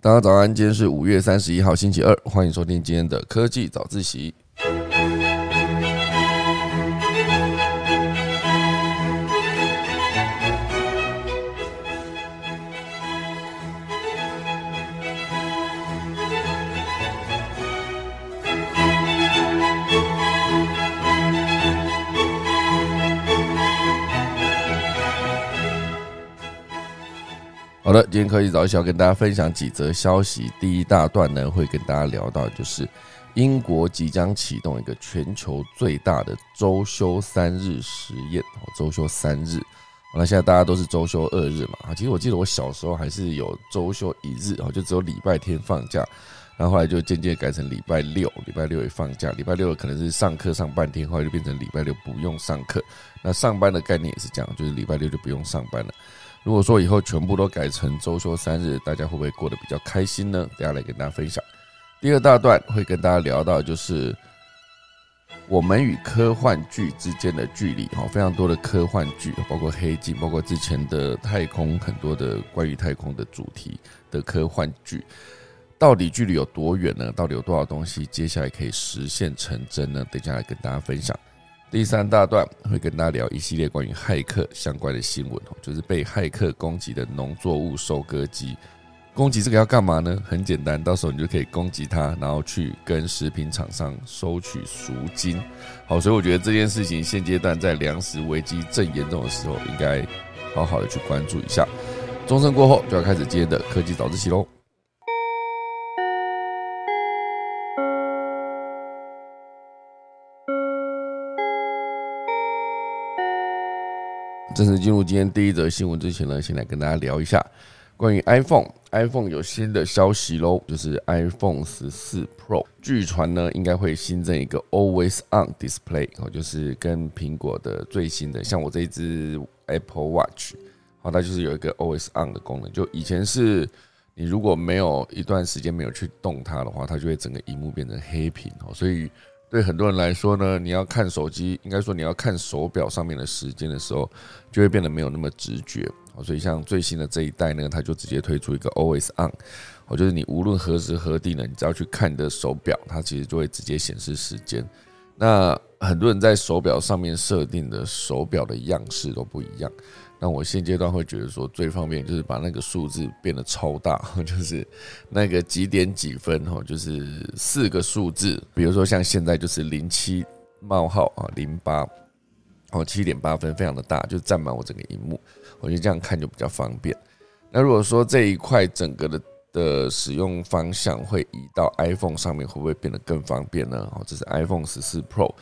大家早安，今天是五月三十一号，星期二，欢迎收听今天的科技早自习。好的，今天科技早起要跟大家分享几则消息。第一大段呢，会跟大家聊到，就是英国即将启动一个全球最大的周休三日实验。哦，周休三日，那现在大家都是周休二日嘛？啊，其实我记得我小时候还是有周休一日，哦，就只有礼拜天放假，然后后来就渐渐改成礼拜六，礼拜六也放假。礼拜六可能是上课上半天，后来就变成礼拜六不用上课。那上班的概念也是这样，就是礼拜六就不用上班了。如果说以后全部都改成周休三日，大家会不会过得比较开心呢？等下来跟大家分享。第二大段会跟大家聊到，就是我们与科幻剧之间的距离。哈，非常多的科幻剧，包括黑镜，包括之前的太空，很多的关于太空的主题的科幻剧，到底距离有多远呢？到底有多少东西接下来可以实现成真呢？等下来跟大家分享。第三大段会跟大家聊一系列关于骇客相关的新闻哦，就是被骇客攻击的农作物收割机。攻击这个要干嘛呢？很简单，到时候你就可以攻击它，然后去跟食品厂商收取赎金。好，所以我觉得这件事情现阶段在粮食危机正严重的时候，应该好好的去关注一下。钟声过后就要开始今天的科技早自习喽。正式进入今天第一则新闻之前呢，先来跟大家聊一下关于 iPhone。iPhone 有新的消息喽，就是 iPhone 十四 Pro，据传呢应该会新增一个 Always On Display，哦，就是跟苹果的最新的，像我这一只 Apple Watch，好，它就是有一个 Always On 的功能。就以前是你如果没有一段时间没有去动它的话，它就会整个荧幕变成黑屏哦，所以。对很多人来说呢，你要看手机，应该说你要看手表上面的时间的时候，就会变得没有那么直觉。所以像最新的这一代呢，它就直接推出一个 Always On，我，就是你无论何时何地呢，你只要去看你的手表，它其实就会直接显示时间。那很多人在手表上面设定的手表的样式都不一样。那我现阶段会觉得说最方便就是把那个数字变得超大，就是那个几点几分哈，就是四个数字，比如说像现在就是零七冒号啊零八哦七点八分，非常的大，就占满我整个荧幕，我觉得这样看就比较方便。那如果说这一块整个的的使用方向会移到 iPhone 上面，会不会变得更方便呢？哦，这是 iPhone 十四 Pro。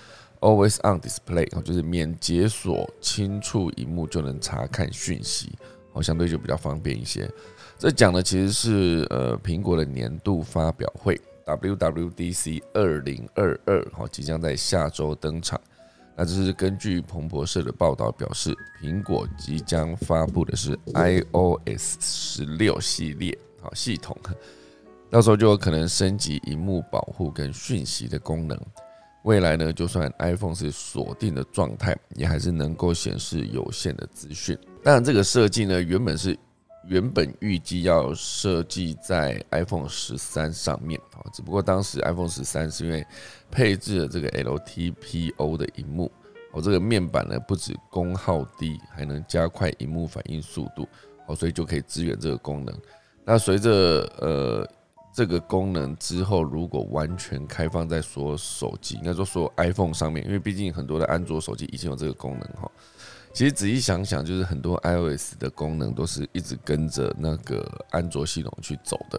Always on display，就是免解锁，轻触荧幕就能查看讯息，哦，相对就比较方便一些。这讲的其实是呃苹果的年度发表会 WWDC 二零二二，好，即将在下周登场。那这是根据彭博社的报道表示，苹果即将发布的是 iOS 十六系列好系统，到时候就有可能升级荧幕保护跟讯息的功能。未来呢，就算 iPhone 是锁定的状态，也还是能够显示有限的资讯。当然，这个设计呢，原本是原本预计要设计在 iPhone 十三上面啊，只不过当时 iPhone 十三是因为配置了这个 LTPO 的荧幕，哦，这个面板呢不止功耗低，还能加快荧幕反应速度，哦，所以就可以支援这个功能。那随着呃。这个功能之后，如果完全开放在所有手机，应该说所有 iPhone 上面，因为毕竟很多的安卓手机已经有这个功能哈。其实仔细想想，就是很多 iOS 的功能都是一直跟着那个安卓系统去走的，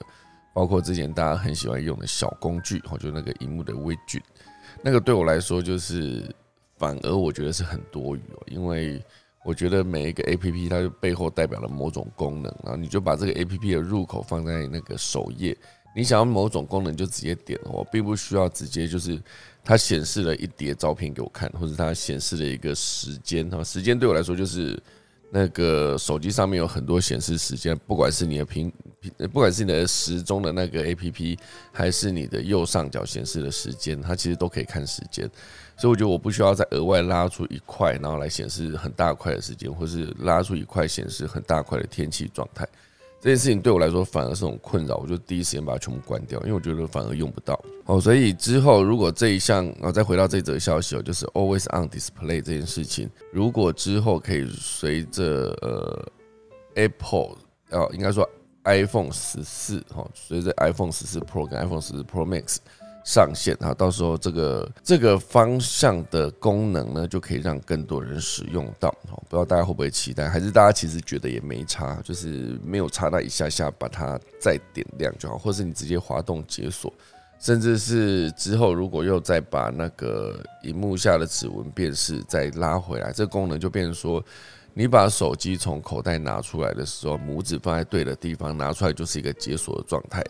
包括之前大家很喜欢用的小工具，哈，就那个荧幕的微距，那个对我来说就是反而我觉得是很多余哦，因为我觉得每一个 APP 它就背后代表了某种功能，然后你就把这个 APP 的入口放在那个首页。你想要某种功能就直接点，我并不需要直接就是它显示了一叠照片给我看，或者它显示了一个时间哈，时间对我来说就是那个手机上面有很多显示时间，不管是你的屏不管是你的时钟的那个 A P P，还是你的右上角显示的时间，它其实都可以看时间，所以我觉得我不需要再额外拉出一块，然后来显示很大块的时间，或是拉出一块显示很大块的天气状态。这件事情对我来说反而是种困扰，我就第一时间把它全部关掉，因为我觉得反而用不到。哦，所以之后如果这一项，啊再回到这则消息哦，就是 Always on Display 这件事情，如果之后可以随着呃 Apple，哦，应该说 iPhone 十四哈，随着 iPhone 十四 Pro 跟 iPhone 十四 Pro Max。上线啊，到时候这个这个方向的功能呢，就可以让更多人使用到。不知道大家会不会期待？还是大家其实觉得也没差，就是没有差那一下下把它再点亮就好，或是你直接滑动解锁，甚至是之后如果又再把那个荧幕下的指纹辨识再拉回来，这功能就变成说，你把手机从口袋拿出来的时候，拇指放在对的地方，拿出来就是一个解锁的状态。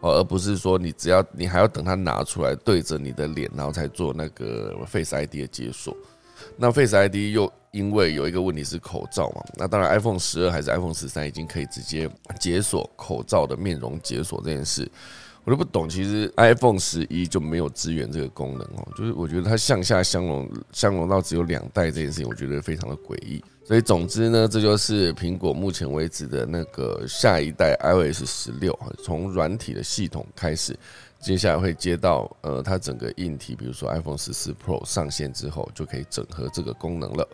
哦而不是说你只要你还要等它拿出来对着你的脸，然后才做那个 Face ID 的解锁。那 Face ID 又因为有一个问题是口罩嘛，那当然 iPhone 十二还是 iPhone 十三已经可以直接解锁口罩的面容解锁这件事，我都不懂。其实 iPhone 十一就没有支援这个功能哦，就是我觉得它向下相容相容到只有两代这件事情，我觉得非常的诡异。所以总之呢，这就是苹果目前为止的那个下一代 iOS 十六从软体的系统开始，接下来会接到呃它整个硬体，比如说 iPhone 十四 Pro 上线之后，就可以整合这个功能了。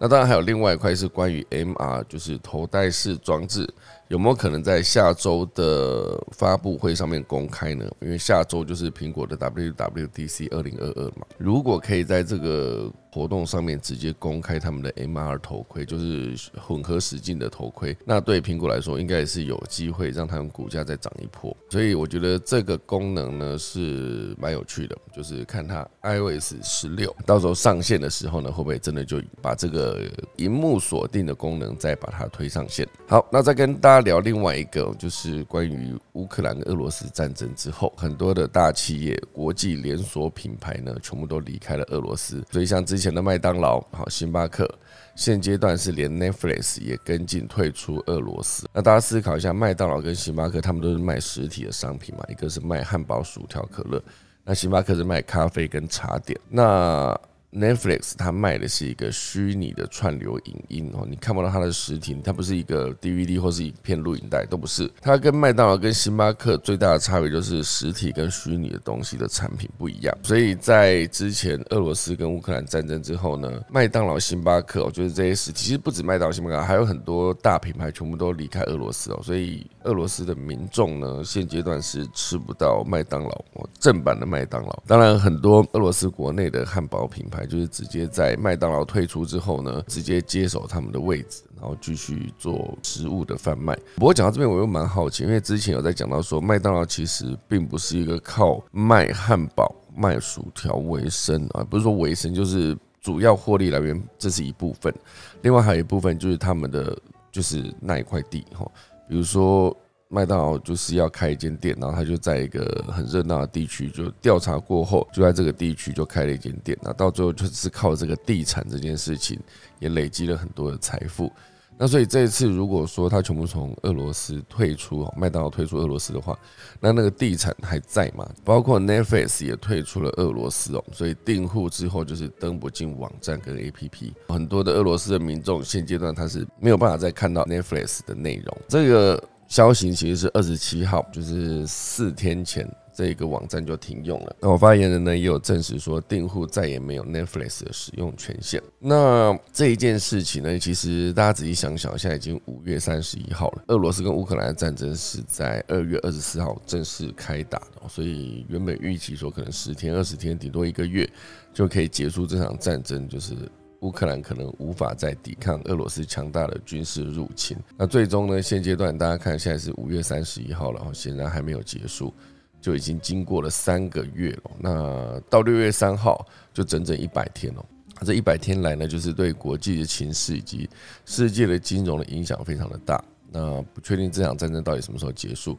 那当然还有另外一块是关于 MR，就是头戴式装置。有没有可能在下周的发布会上面公开呢？因为下周就是苹果的 WWDC 二零二二嘛。如果可以在这个活动上面直接公开他们的 MR 头盔，就是混合实境的头盔，那对苹果来说应该也是有机会让他们股价再涨一波。所以我觉得这个功能呢是蛮有趣的，就是看它 iOS 十六到时候上线的时候呢，会不会真的就把这个荧幕锁定的功能再把它推上线。好，那再跟大家。聊另外一个，就是关于乌克兰跟俄罗斯战争之后，很多的大企业、国际连锁品牌呢，全部都离开了俄罗斯。所以像之前前的麦当劳、好星巴克，现阶段是连 Netflix 也跟进退出俄罗斯。那大家思考一下，麦当劳跟星巴克，他们都是卖实体的商品嘛？一个是卖汉堡、薯条、可乐，那星巴克是卖咖啡跟茶点。那 Netflix 它卖的是一个虚拟的串流影音哦，你看不到它的实体，它不是一个 DVD 或是一片录影带，都不是。它跟麦当劳跟星巴克最大的差别就是实体跟虚拟的东西的产品不一样。所以在之前俄罗斯跟乌克兰战争之后呢，麦当劳、星巴克，就是这些实体，其实不止麦当劳、星巴克，还有很多大品牌全部都离开俄罗斯哦。所以俄罗斯的民众呢，现阶段是吃不到麦当劳正版的麦当劳。当然，很多俄罗斯国内的汉堡品牌。就是直接在麦当劳退出之后呢，直接接手他们的位置，然后继续做食物的贩卖。不过讲到这边，我又蛮好奇，因为之前有在讲到说，麦当劳其实并不是一个靠卖汉堡、卖薯条为生啊，不是说为生，就是主要获利来源这是一部分，另外还有一部分就是他们的就是那一块地哈，比如说。麦当劳就是要开一间店，然后他就在一个很热闹的地区，就调查过后，就在这个地区就开了一间店。那到最后就是靠这个地产这件事情，也累积了很多的财富。那所以这一次如果说他全部从俄罗斯退出，麦当劳退出俄罗斯的话，那那个地产还在吗？包括 Netflix 也退出了俄罗斯哦，所以订户之后就是登不进网站跟 APP，很多的俄罗斯的民众现阶段他是没有办法再看到 Netflix 的内容。这个。消息其实是二十七号，就是四天前，这个网站就停用了。那我发言人呢也有证实说，订户再也没有 Netflix 的使用权限。那这一件事情呢，其实大家仔细想想，现在已经五月三十一号了。俄罗斯跟乌克兰的战争是在二月二十四号正式开打的，所以原本预期说可能十天、二十天，顶多一个月就可以结束这场战争，就是。乌克兰可能无法再抵抗俄罗斯强大的军事入侵。那最终呢？现阶段大家看，现在是五月三十一号了，显然还没有结束，就已经经过了三个月了。那到六月三号就整整一百天了。这一百天来呢，就是对国际的情势以及世界的金融的影响非常的大。那不确定这场战争到底什么时候结束。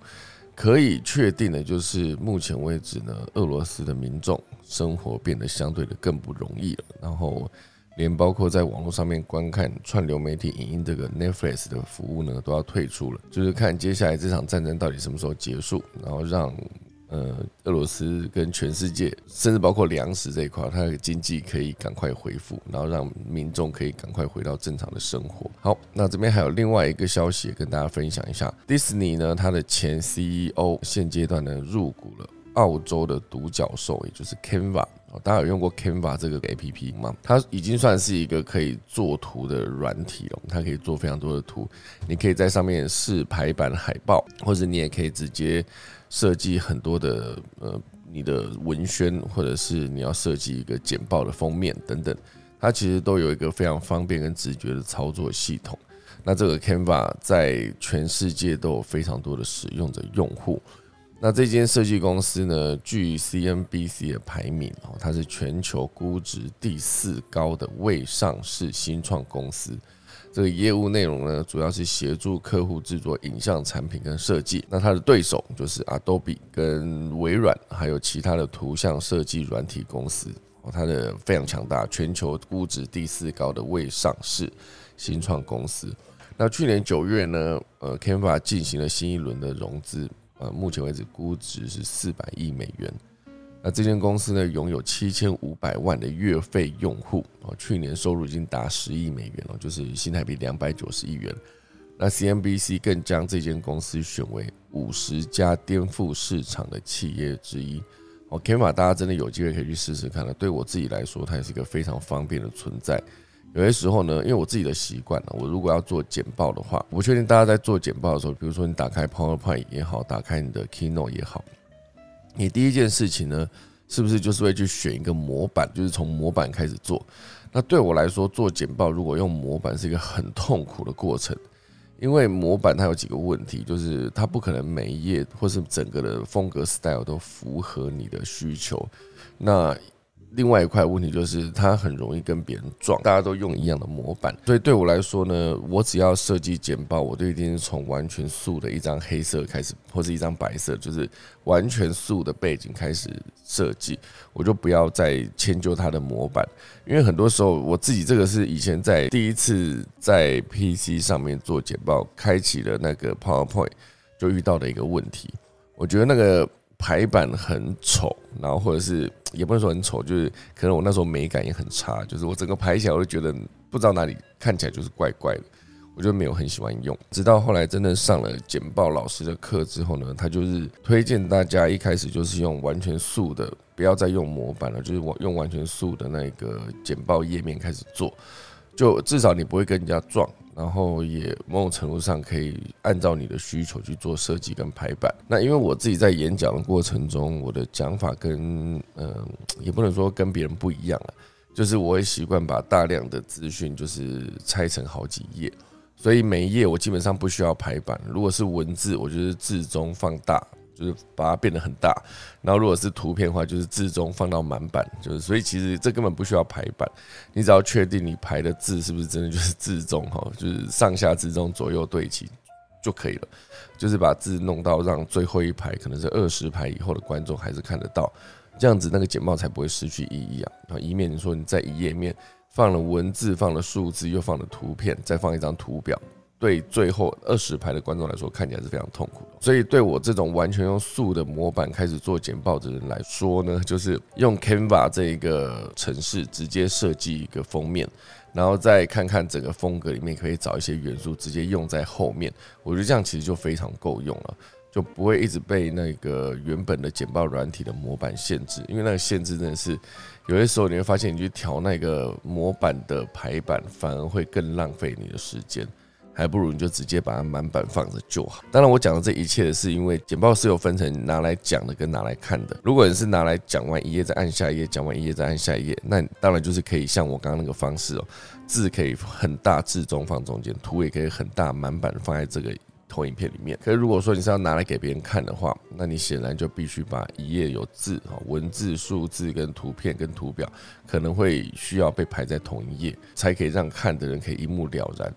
可以确定的就是，目前为止呢，俄罗斯的民众生活变得相对的更不容易了。然后。连包括在网络上面观看串流媒体影音这个 Netflix 的服务呢，都要退出了。就是看接下来这场战争到底什么时候结束，然后让呃，俄罗斯跟全世界，甚至包括粮食这一块，它的经济可以赶快恢复，然后让民众可以赶快回到正常的生活。好，那这边还有另外一个消息跟大家分享一下，迪士尼呢，它的前 CEO 现阶段呢入股了澳洲的独角兽，也就是 Canva。大家有用过 Canva 这个 A P P 吗？它已经算是一个可以做图的软体了，它可以做非常多的图，你可以在上面试排版海报，或者你也可以直接。设计很多的呃，你的文宣，或者是你要设计一个简报的封面等等，它其实都有一个非常方便跟直觉的操作系统。那这个 Canva 在全世界都有非常多的使用者用户。那这间设计公司呢，据 CNBC 的排名哦，它是全球估值第四高的未上市新创公司。这个业务内容呢，主要是协助客户制作影像产品跟设计。那它的对手就是 Adobe、跟微软，还有其他的图像设计软体公司。哦，它的非常强大，全球估值第四高的未上市新创公司。那去年九月呢，呃，Canva 进行了新一轮的融资，呃，目前为止估值是四百亿美元。那这间公司呢，拥有七千五百万的月费用户哦，去年收入已经达十亿美元了，就是新台币两百九十亿元。那 CNBC 更将这间公司选为五十家颠覆市场的企业之一。哦，Canva 大家真的有机会可以去试试看了。对我自己来说，它也是一个非常方便的存在。有些时候呢，因为我自己的习惯了，我如果要做简报的话，我不确定大家在做简报的时候，比如说你打开 PowerPoint 也好，打开你的 Keynote 也好。你第一件事情呢，是不是就是会去选一个模板，就是从模板开始做？那对我来说，做简报如果用模板是一个很痛苦的过程，因为模板它有几个问题，就是它不可能每一页或是整个的风格 style 都符合你的需求。那另外一块问题就是，它很容易跟别人撞。大家都用一样的模板，所以对我来说呢，我只要设计简报，我都一定是从完全素的一张黑色开始，或是一张白色，就是完全素的背景开始设计。我就不要再迁就它的模板，因为很多时候我自己这个是以前在第一次在 PC 上面做简报，开启了那个 PowerPoint 就遇到的一个问题。我觉得那个。排版很丑，然后或者是也不能说很丑，就是可能我那时候美感也很差，就是我整个排起来我就觉得不知道哪里看起来就是怪怪的，我就没有很喜欢用。直到后来真的上了简报老师的课之后呢，他就是推荐大家一开始就是用完全素的，不要再用模板了，就是我用完全素的那个简报页面开始做，就至少你不会跟人家撞。然后也某种程度上可以按照你的需求去做设计跟排版。那因为我自己在演讲的过程中，我的讲法跟嗯，也不能说跟别人不一样了，就是我会习惯把大量的资讯就是拆成好几页，所以每一页我基本上不需要排版。如果是文字，我就是字中放大。就是把它变得很大，然后如果是图片的话，就是字中放到满版，就是所以其实这根本不需要排版，你只要确定你排的字是不是真的就是字中哈，就是上下字中左右对齐就可以了，就是把字弄到让最后一排可能是二十排以后的观众还是看得到，这样子那个简报才不会失去意义啊。啊以免你说你在一页面放了文字、放了数字、又放了图片，再放一张图表。对最后二十排的观众来说，看起来是非常痛苦的。所以对我这种完全用素的模板开始做简报的人来说呢，就是用 Canva 这一个城市直接设计一个封面，然后再看看整个风格里面可以找一些元素直接用在后面。我觉得这样其实就非常够用了，就不会一直被那个原本的简报软体的模板限制。因为那个限制真的是有些时候你会发现，你去调那个模板的排版，反而会更浪费你的时间。还不如你就直接把它满版放着就好。当然，我讲的这一切是因为简报是有分成拿来讲的跟拿来看的。如果你是拿来讲完一页再按下一页，讲完一页再按下一页，那当然就是可以像我刚刚那个方式哦，字可以很大，字中放中间，图也可以很大，满版放在这个投影片里面。可是如果说你是要拿来给别人看的话，那你显然就必须把一页有字哈，文字、数字跟图片跟图表可能会需要被排在同一页，才可以让看的人可以一目了然。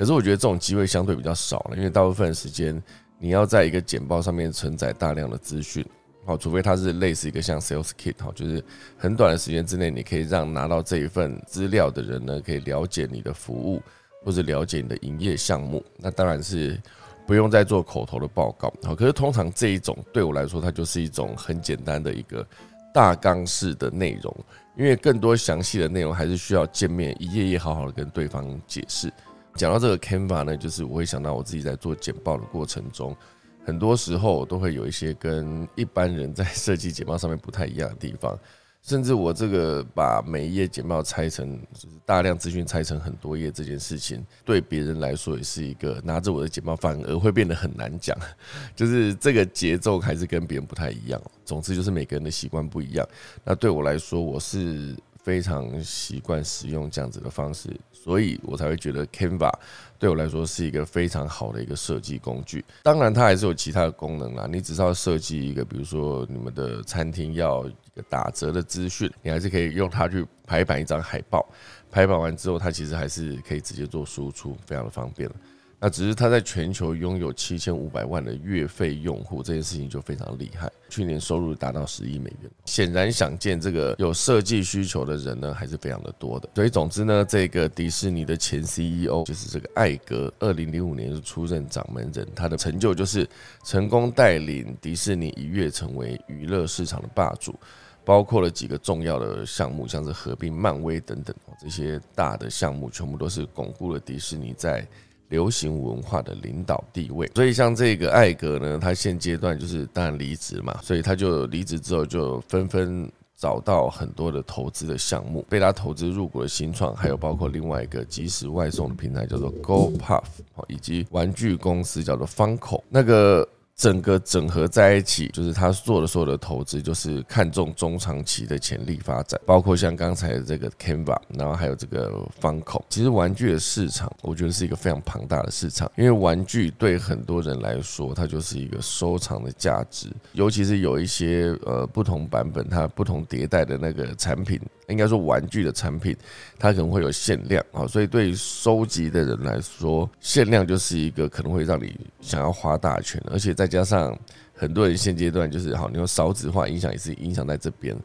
可是我觉得这种机会相对比较少了，因为大部分时间你要在一个简报上面承载大量的资讯，好，除非它是类似一个像 Sales Kit，好，就是很短的时间之内，你可以让拿到这一份资料的人呢，可以了解你的服务或者了解你的营业项目，那当然是。不用再做口头的报告。好，可是通常这一种对我来说，它就是一种很简单的一个大纲式的内容，因为更多详细的内容还是需要见面一页页好好的跟对方解释。讲到这个 Canva 呢，就是我会想到我自己在做简报的过程中，很多时候都会有一些跟一般人在设计简报上面不太一样的地方。甚至我这个把每一页简报拆成，就是大量资讯拆成很多页这件事情，对别人来说也是一个拿着我的简报反而会变得很难讲，就是这个节奏还是跟别人不太一样。总之就是每个人的习惯不一样。那对我来说，我是非常习惯使用这样子的方式，所以我才会觉得 Canva 对我来说是一个非常好的一个设计工具。当然，它还是有其他的功能啦。你只是要设计一个，比如说你们的餐厅要。打折的资讯，你还是可以用它去排版一张海报。排版完之后，它其实还是可以直接做输出，非常的方便了。那只是它在全球拥有七千五百万的月费用户，这件事情就非常厉害。去年收入达到十亿美元，显然想见这个有设计需求的人呢，还是非常的多的。所以总之呢，这个迪士尼的前 CEO 就是这个艾格，二零零五年就出任掌门人，他的成就就是成功带领迪士尼一跃成为娱乐市场的霸主。包括了几个重要的项目，像是合并漫威等等这些大的项目，全部都是巩固了迪士尼在流行文化的领导地位。所以像这个艾格呢，他现阶段就是当然离职嘛，所以他就离职之后就纷纷找到很多的投资的项目，被他投资入股的新创，还有包括另外一个即时外送的平台叫做 Go Puff，以及玩具公司叫做方口那个。整个整合在一起，就是他做的所有的投资，就是看中中长期的潜力发展，包括像刚才的这个 Canva，然后还有这个方口。其实玩具的市场，我觉得是一个非常庞大的市场，因为玩具对很多人来说，它就是一个收藏的价值，尤其是有一些呃不同版本、它不同迭代的那个产品。应该说，玩具的产品它可能会有限量啊，所以对于收集的人来说，限量就是一个可能会让你想要花大钱，而且再加上很多人现阶段就是好，你用少子化影响也是影响在这边，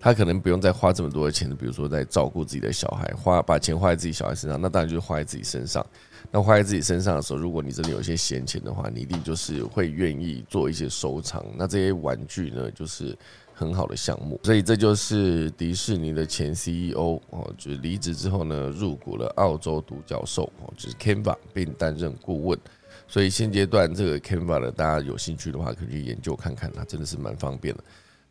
他可能不用再花这么多的钱，比如说在照顾自己的小孩，花把钱花在自己小孩身上，那当然就是花在自己身上。那花在自己身上的时候，如果你真的有一些闲钱的话，你一定就是会愿意做一些收藏。那这些玩具呢，就是。很好的项目，所以这就是迪士尼的前 CEO 哦，就是离职之后呢，入股了澳洲独角兽哦，就是 Canva，并担任顾问。所以现阶段这个 Canva 呢，大家有兴趣的话，可以去研究看看，它真的是蛮方便的。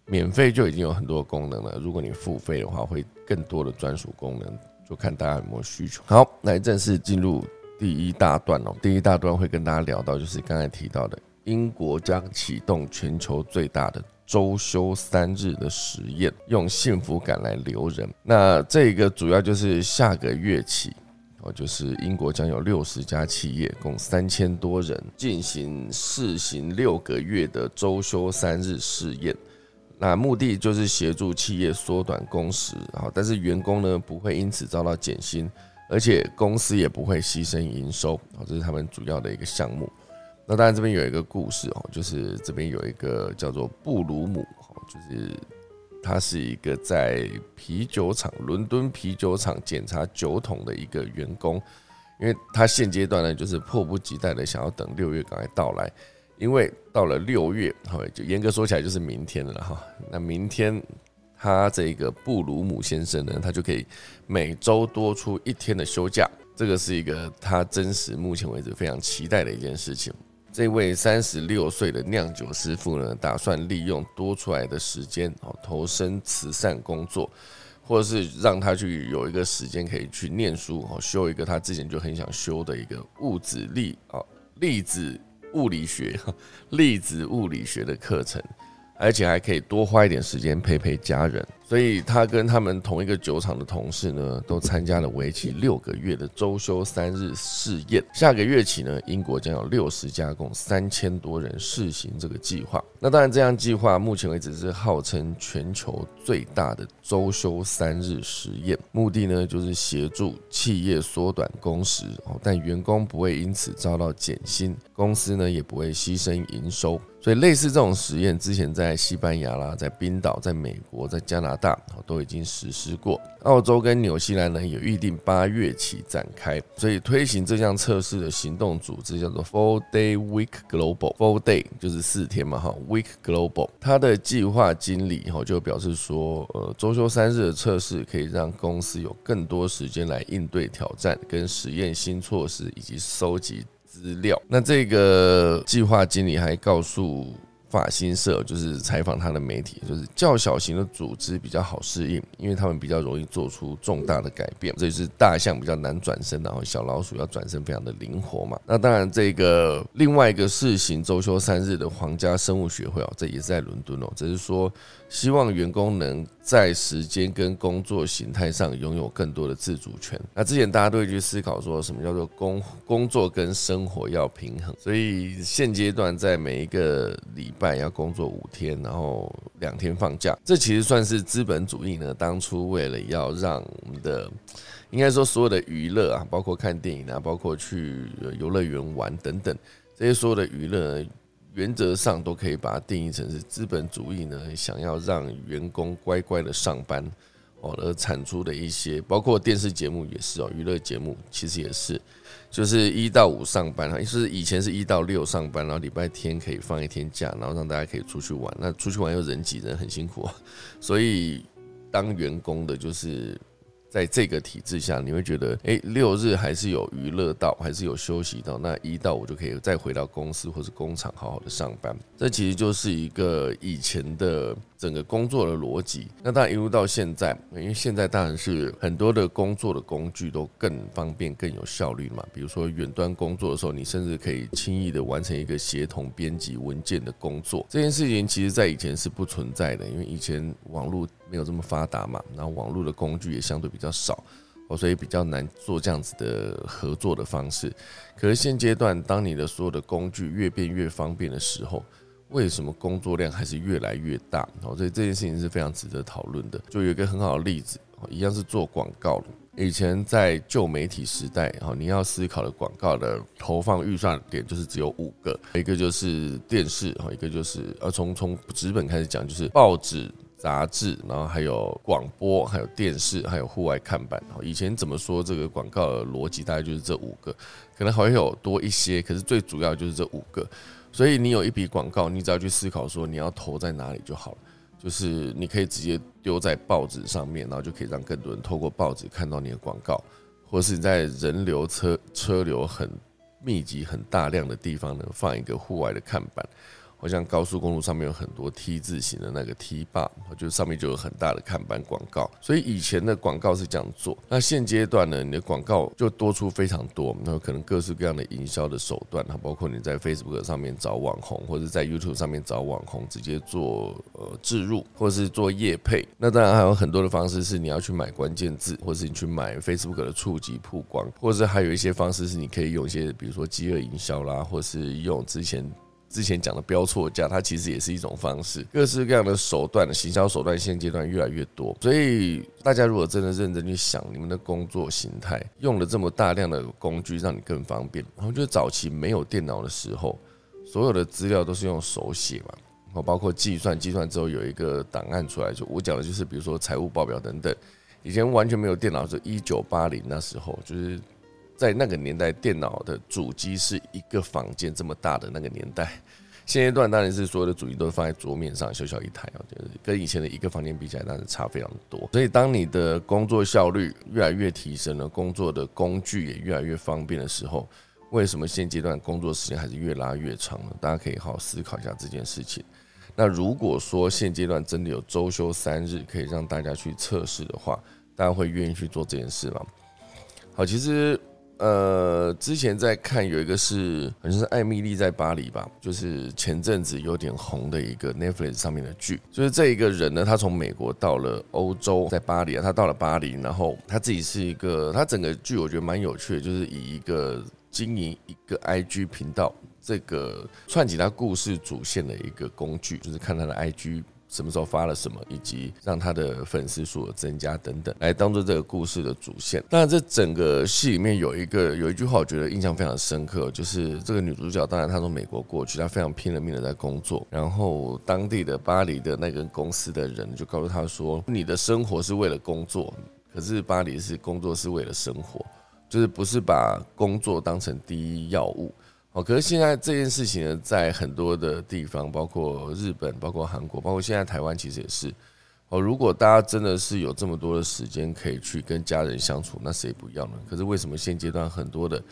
免费就已经有很多功能了，如果你付费的话，会更多的专属功能，就看大家有没有需求。好，来正式进入第一大段哦。第一大段会跟大家聊到，就是刚才提到的，英国将启动全球最大的。周休三日的实验，用幸福感来留人。那这个主要就是下个月起，哦，就是英国将有六十家企业，共三千多人进行试行六个月的周休三日试验。那目的就是协助企业缩短工时，啊，但是员工呢不会因此遭到减薪，而且公司也不会牺牲营收，啊，这是他们主要的一个项目。那当然，这边有一个故事哦，就是这边有一个叫做布鲁姆，就是他是一个在啤酒厂伦敦啤酒厂检查酒桶的一个员工，因为他现阶段呢，就是迫不及待的想要等六月赶快到来，因为到了六月，哈，就严格说起来就是明天了哈。那明天他这个布鲁姆先生呢，他就可以每周多出一天的休假，这个是一个他真实目前为止非常期待的一件事情。这位三十六岁的酿酒师傅呢，打算利用多出来的时间哦，投身慈善工作，或者是让他去有一个时间可以去念书哦，修一个他之前就很想修的一个物质力啊粒子物理学、粒子物理学的课程，而且还可以多花一点时间陪陪家人。所以他跟他们同一个酒厂的同事呢，都参加了为期六个月的周休三日试验。下个月起呢，英国将有六十家共三千多人试行这个计划。那当然，这项计划目前为止是号称全球最大的周休三日实验。目的呢，就是协助企业缩短工时，但员工不会因此遭到减薪，公司呢也不会牺牲营收。所以，类似这种实验，之前在西班牙啦，在冰岛，在美国，在加拿大都已经实施过。澳洲跟纽西兰呢也预定八月起展开，所以推行这项测试的行动组织叫做 Four Day Week Global。Four Day 就是四天嘛哈，Week Global。他的计划经理哈就表示说，呃，周休三日的测试可以让公司有更多时间来应对挑战、跟实验新措施以及收集资料。那这个计划经理还告诉。法新社就是采访他的媒体，就是较小型的组织比较好适应，因为他们比较容易做出重大的改变。这就是大象比较难转身，然后小老鼠要转身非常的灵活嘛。那当然，这个另外一个试行周休三日的皇家生物学会哦，这也是在伦敦哦，只是说。希望员工能在时间跟工作形态上拥有更多的自主权。那之前大家都会去思考说什么叫做工工作跟生活要平衡，所以现阶段在每一个礼拜要工作五天，然后两天放假，这其实算是资本主义呢当初为了要让我们的应该说所有的娱乐啊，包括看电影啊，包括去游乐园玩等等这些所有的娱乐。原则上都可以把它定义成是资本主义呢，想要让员工乖乖的上班哦，而产出的一些，包括电视节目也是哦，娱乐节目其实也是，就是一到五上班啊，是以前是一到六上班，然后礼拜天可以放一天假，然后让大家可以出去玩。那出去玩又人挤人，很辛苦，所以当员工的就是。在这个体制下，你会觉得，诶，六日还是有娱乐到，还是有休息到，那一到五就可以再回到公司或者工厂好好的上班。这其实就是一个以前的。整个工作的逻辑，那当然一路到现在，因为现在当然是很多的工作的工具都更方便、更有效率嘛。比如说远端工作的时候，你甚至可以轻易的完成一个协同编辑文件的工作。这件事情其实在以前是不存在的，因为以前网络没有这么发达嘛，然后网络的工具也相对比较少，哦，所以比较难做这样子的合作的方式。可是现阶段，当你的所有的工具越变越方便的时候，为什么工作量还是越来越大？哦，所以这件事情是非常值得讨论的。就有一个很好的例子，一样是做广告的。以前在旧媒体时代，哈，你要思考的广告的投放预算点就是只有五个，一个就是电视，哈，一个就是呃，从从纸本开始讲，就是报纸、杂志，然后还有广播，还有电视，还有户外看板。哈以前怎么说这个广告的逻辑，大概就是这五个，可能还有多一些，可是最主要就是这五个。所以你有一笔广告，你只要去思考说你要投在哪里就好了。就是你可以直接丢在报纸上面，然后就可以让更多人透过报纸看到你的广告，或是你在人流车车流很密集、很大量的地方呢，放一个户外的看板。好像高速公路上面有很多 T 字形的那个 T 坝，就上面就有很大的看板广告。所以以前的广告是这样做，那现阶段呢，你的广告就多出非常多，那可能各式各样的营销的手段，它包括你在 Facebook 上面找网红，或者在 YouTube 上面找网红，直接做呃置入，或者是做业配。那当然还有很多的方式是你要去买关键字，或是你去买 Facebook 的触及曝光，或者是还有一些方式是你可以用一些，比如说饥饿营销啦，或是用之前。之前讲的标错价，它其实也是一种方式。各式各样的手段的行销手段，现阶段越来越多。所以大家如果真的认真去想，你们的工作形态用了这么大量的工具，让你更方便。然后就早期没有电脑的时候，所有的资料都是用手写嘛，然后包括计算，计算之后有一个档案出来。就我讲的就是，比如说财务报表等等，以前完全没有电脑，是一九八零那时候，就是。在那个年代，电脑的主机是一个房间这么大的那个年代，现阶段当然是所有的主机都放在桌面上，小小一台啊，就是跟以前的一个房间比起来，那是差非常多。所以，当你的工作效率越来越提升了，工作的工具也越来越方便的时候，为什么现阶段工作时间还是越拉越长呢？大家可以好好思考一下这件事情。那如果说现阶段真的有周休三日可以让大家去测试的话，大家会愿意去做这件事吗？好，其实。呃，之前在看有一个是好像是艾米丽在巴黎吧，就是前阵子有点红的一个 Netflix 上面的剧，就是这一个人呢，他从美国到了欧洲，在巴黎啊，他到了巴黎，然后他自己是一个，他整个剧我觉得蛮有趣的，就是以一个经营一个 IG 频道这个串起他故事主线的一个工具，就是看他的 IG。什么时候发了什么，以及让他的粉丝数增加等等，来当做这个故事的主线。当然，这整个戏里面有一个有一句话，我觉得印象非常深刻，就是这个女主角，当然她从美国过去，她非常拼了命的在工作，然后当地的巴黎的那个公司的人就告诉她说：“你的生活是为了工作，可是巴黎是工作是为了生活，就是不是把工作当成第一要务。”哦，可是现在这件事情呢，在很多的地方，包括日本、包括韩国、包括现在台湾，其实也是。哦，如果大家真的是有这么多的时间可以去跟家人相处，那谁不要呢？可是为什么现阶段很多的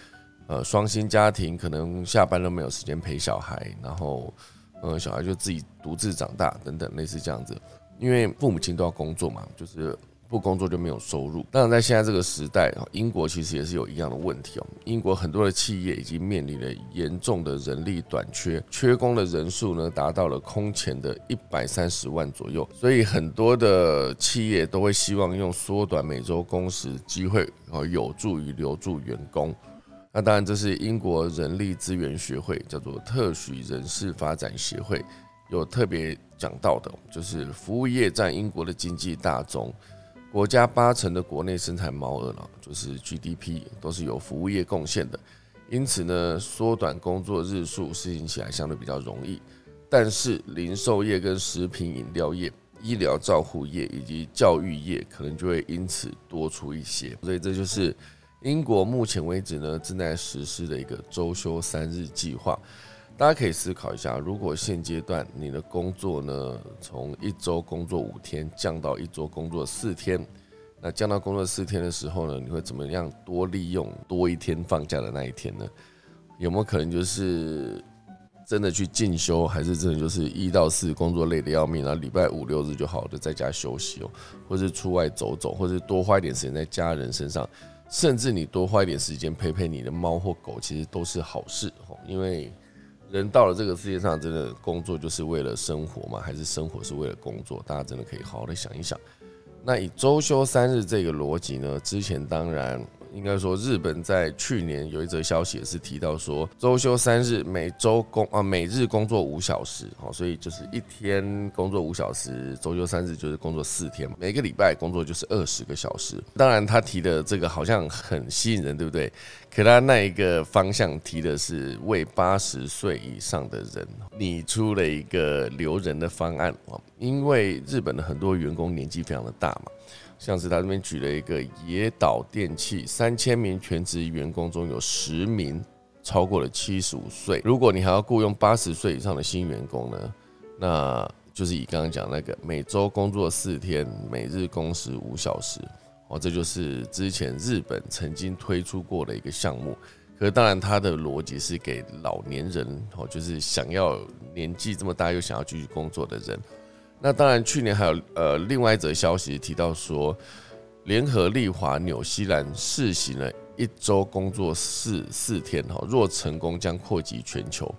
呃双薪家庭可能下班都没有时间陪小孩，然后呃小孩就自己独自长大等等类似这样子，因为父母亲都要工作嘛，就是。不工作就没有收入。当然，在现在这个时代，英国其实也是有一样的问题哦。英国很多的企业已经面临了严重的人力短缺，缺工的人数呢达到了空前的一百三十万左右。所以很多的企业都会希望用缩短每周工时机会，哦，有助于留住员工。那当然，这是英国人力资源学会叫做特许人事发展协会有特别讲到的，就是服务业占英国的经济大宗。国家八成的国内生产毛额呢，就是 GDP 都是由服务业贡献的，因此呢，缩短工作日数实行起来相对比较容易。但是零售业跟食品饮料业、医疗照护业以及教育业可能就会因此多出一些。所以这就是英国目前为止呢正在实施的一个周休三日计划。大家可以思考一下，如果现阶段你的工作呢，从一周工作五天降到一周工作四天，那降到工作四天的时候呢，你会怎么样多利用多一天放假的那一天呢？有没有可能就是真的去进修，还是真的就是一到四工作累得要命，然后礼拜五六日就好好的在家休息哦，或是出外走走，或者多花一点时间在家人身上，甚至你多花一点时间陪陪你的猫或狗，其实都是好事哦，因为。人到了这个世界上，真的工作就是为了生活吗？还是生活是为了工作？大家真的可以好好的想一想。那以周休三日这个逻辑呢？之前当然。应该说，日本在去年有一则消息也是提到说，周休三日，每周工啊每日工作五小时，好，所以就是一天工作五小时，周休三日就是工作四天嘛，每个礼拜工作就是二十个小时。当然，他提的这个好像很吸引人，对不对？可他那一个方向提的是为八十岁以上的人拟出了一个留人的方案啊，因为日本的很多员工年纪非常的大嘛。像是他这边举了一个野岛电器，三千名全职员工中有十名超过了七十五岁。如果你还要雇佣八十岁以上的新员工呢，那就是以刚刚讲那个每周工作四天，每日工时五小时哦，这就是之前日本曾经推出过的一个项目。可是当然，它的逻辑是给老年人哦，就是想要年纪这么大又想要继续工作的人。那当然，去年还有呃另外一则消息提到说，联合利华纽西兰试行了一周工作四四天哈，若成功将扩及全球。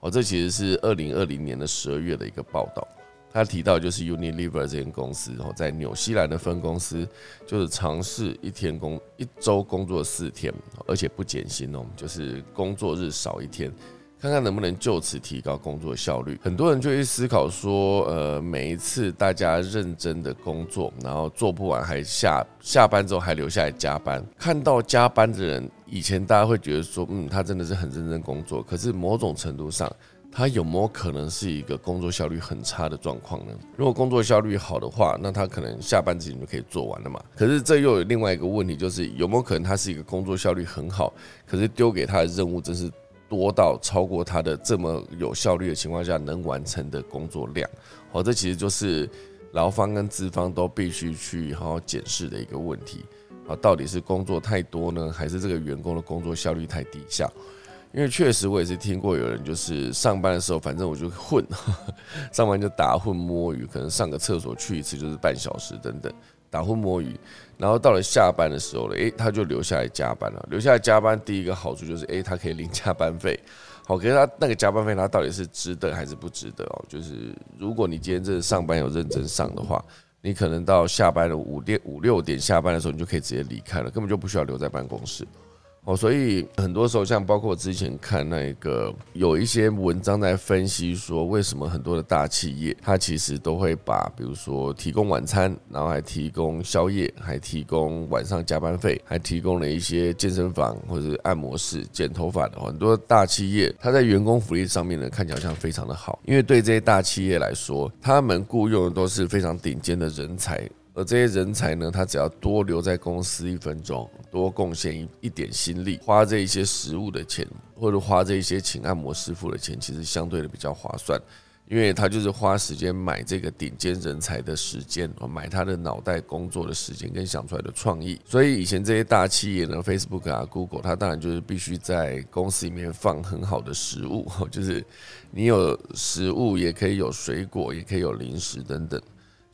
哦，这其实是二零二零年的十二月的一个报道。他提到就是 Unilever 这间公司，然后在纽西兰的分公司就是尝试一天工一周工作四天，而且不减薪哦，就是工作日少一天。看看能不能就此提高工作效率。很多人就会思考说，呃，每一次大家认真的工作，然后做不完还下下班之后还留下来加班，看到加班的人，以前大家会觉得说，嗯，他真的是很认真工作。可是某种程度上，他有没有可能是一个工作效率很差的状况呢？如果工作效率好的话，那他可能下班之前就可以做完了嘛。可是这又有另外一个问题，就是有没有可能他是一个工作效率很好，可是丢给他的任务真是。多到超过他的这么有效率的情况下能完成的工作量，好，这其实就是劳方跟资方都必须去好好检视的一个问题啊，到底是工作太多呢，还是这个员工的工作效率太低下？因为确实我也是听过有人就是上班的时候，反正我就混，上班就打混摸鱼，可能上个厕所去一次就是半小时等等。打混摸鱼，然后到了下班的时候了，诶，他就留下来加班了。留下来加班，第一个好处就是，诶，他可以领加班费。好，可是他那个加班费，他到底是值得还是不值得哦？就是如果你今天真的上班有认真上的话，你可能到下班的五点五六点下班的时候，你就可以直接离开了，根本就不需要留在办公室。哦，所以很多时候，像包括我之前看那个有一些文章在分析说，为什么很多的大企业，它其实都会把，比如说提供晚餐，然后还提供宵夜，还提供晚上加班费，还提供了一些健身房或者按摩室、剪头发的很多大企业，它在员工福利上面呢，看起来像非常的好，因为对这些大企业来说，他们雇佣的都是非常顶尖的人才。而这些人才呢，他只要多留在公司一分钟，多贡献一一点心力，花这一些食物的钱，或者花这一些请按摩师傅的钱，其实相对的比较划算，因为他就是花时间买这个顶尖人才的时间，买他的脑袋工作的时间跟想出来的创意。所以以前这些大企业呢，Facebook 啊、Google，它当然就是必须在公司里面放很好的食物，就是你有食物也可以有水果，也可以有零食等等。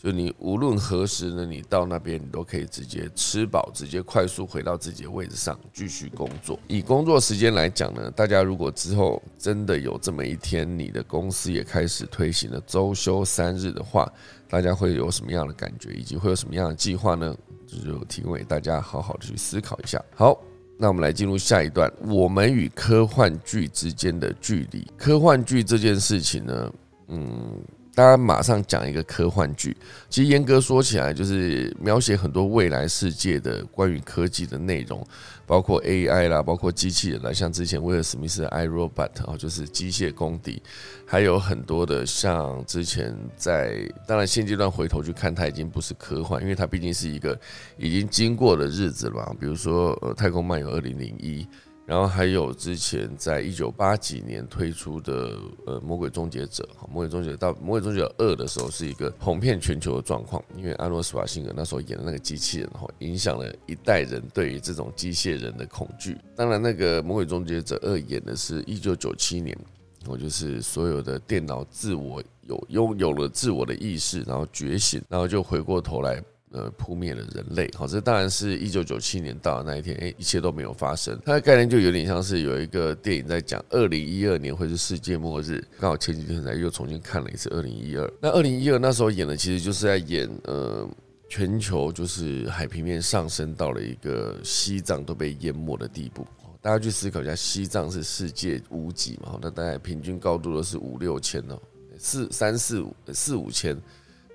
就你无论何时呢，你到那边你都可以直接吃饱，直接快速回到自己的位置上继续工作。以工作时间来讲呢，大家如果之后真的有这么一天，你的公司也开始推行了周休三日的话，大家会有什么样的感觉，以及会有什么样的计划呢？这就提供给大家好好的去思考一下。好，那我们来进入下一段，我们与科幻剧之间的距离。科幻剧这件事情呢，嗯。大家马上讲一个科幻剧，其实严格说起来，就是描写很多未来世界的关于科技的内容，包括 AI 啦，包括机器人啦，像之前威尔史密斯的《iRobot》啊，就是机械公敌，还有很多的像之前在，当然现阶段回头去看，它已经不是科幻，因为它毕竟是一个已经经过的日子了嘛，比如说呃，《太空漫游二零零一》。然后还有之前在一九八几年推出的呃《魔鬼终结者》哈，《魔鬼终结者》到《魔鬼终结者二》的时候是一个红遍全球的状况，因为阿诺斯瓦辛格那时候演的那个机器人哈，影响了一代人对于这种机械人的恐惧。当然，那个《魔鬼终结者二》演的是一九九七年，我就是所有的电脑自我有拥有了自我的意识，然后觉醒，然后就回过头来。呃，扑灭了人类，好，这当然是一九九七年到的那一天，哎，一切都没有发生。它的概念就有点像是有一个电影在讲，二零一二年会是世界末日。刚好前几天才又重新看了一次二零一二。那二零一二那时候演的其实就是在演，呃，全球就是海平面上升到了一个西藏都被淹没的地步。大家去思考一下，西藏是世界屋脊嘛，那大概平均高度都是五六千哦，四三四五四五千。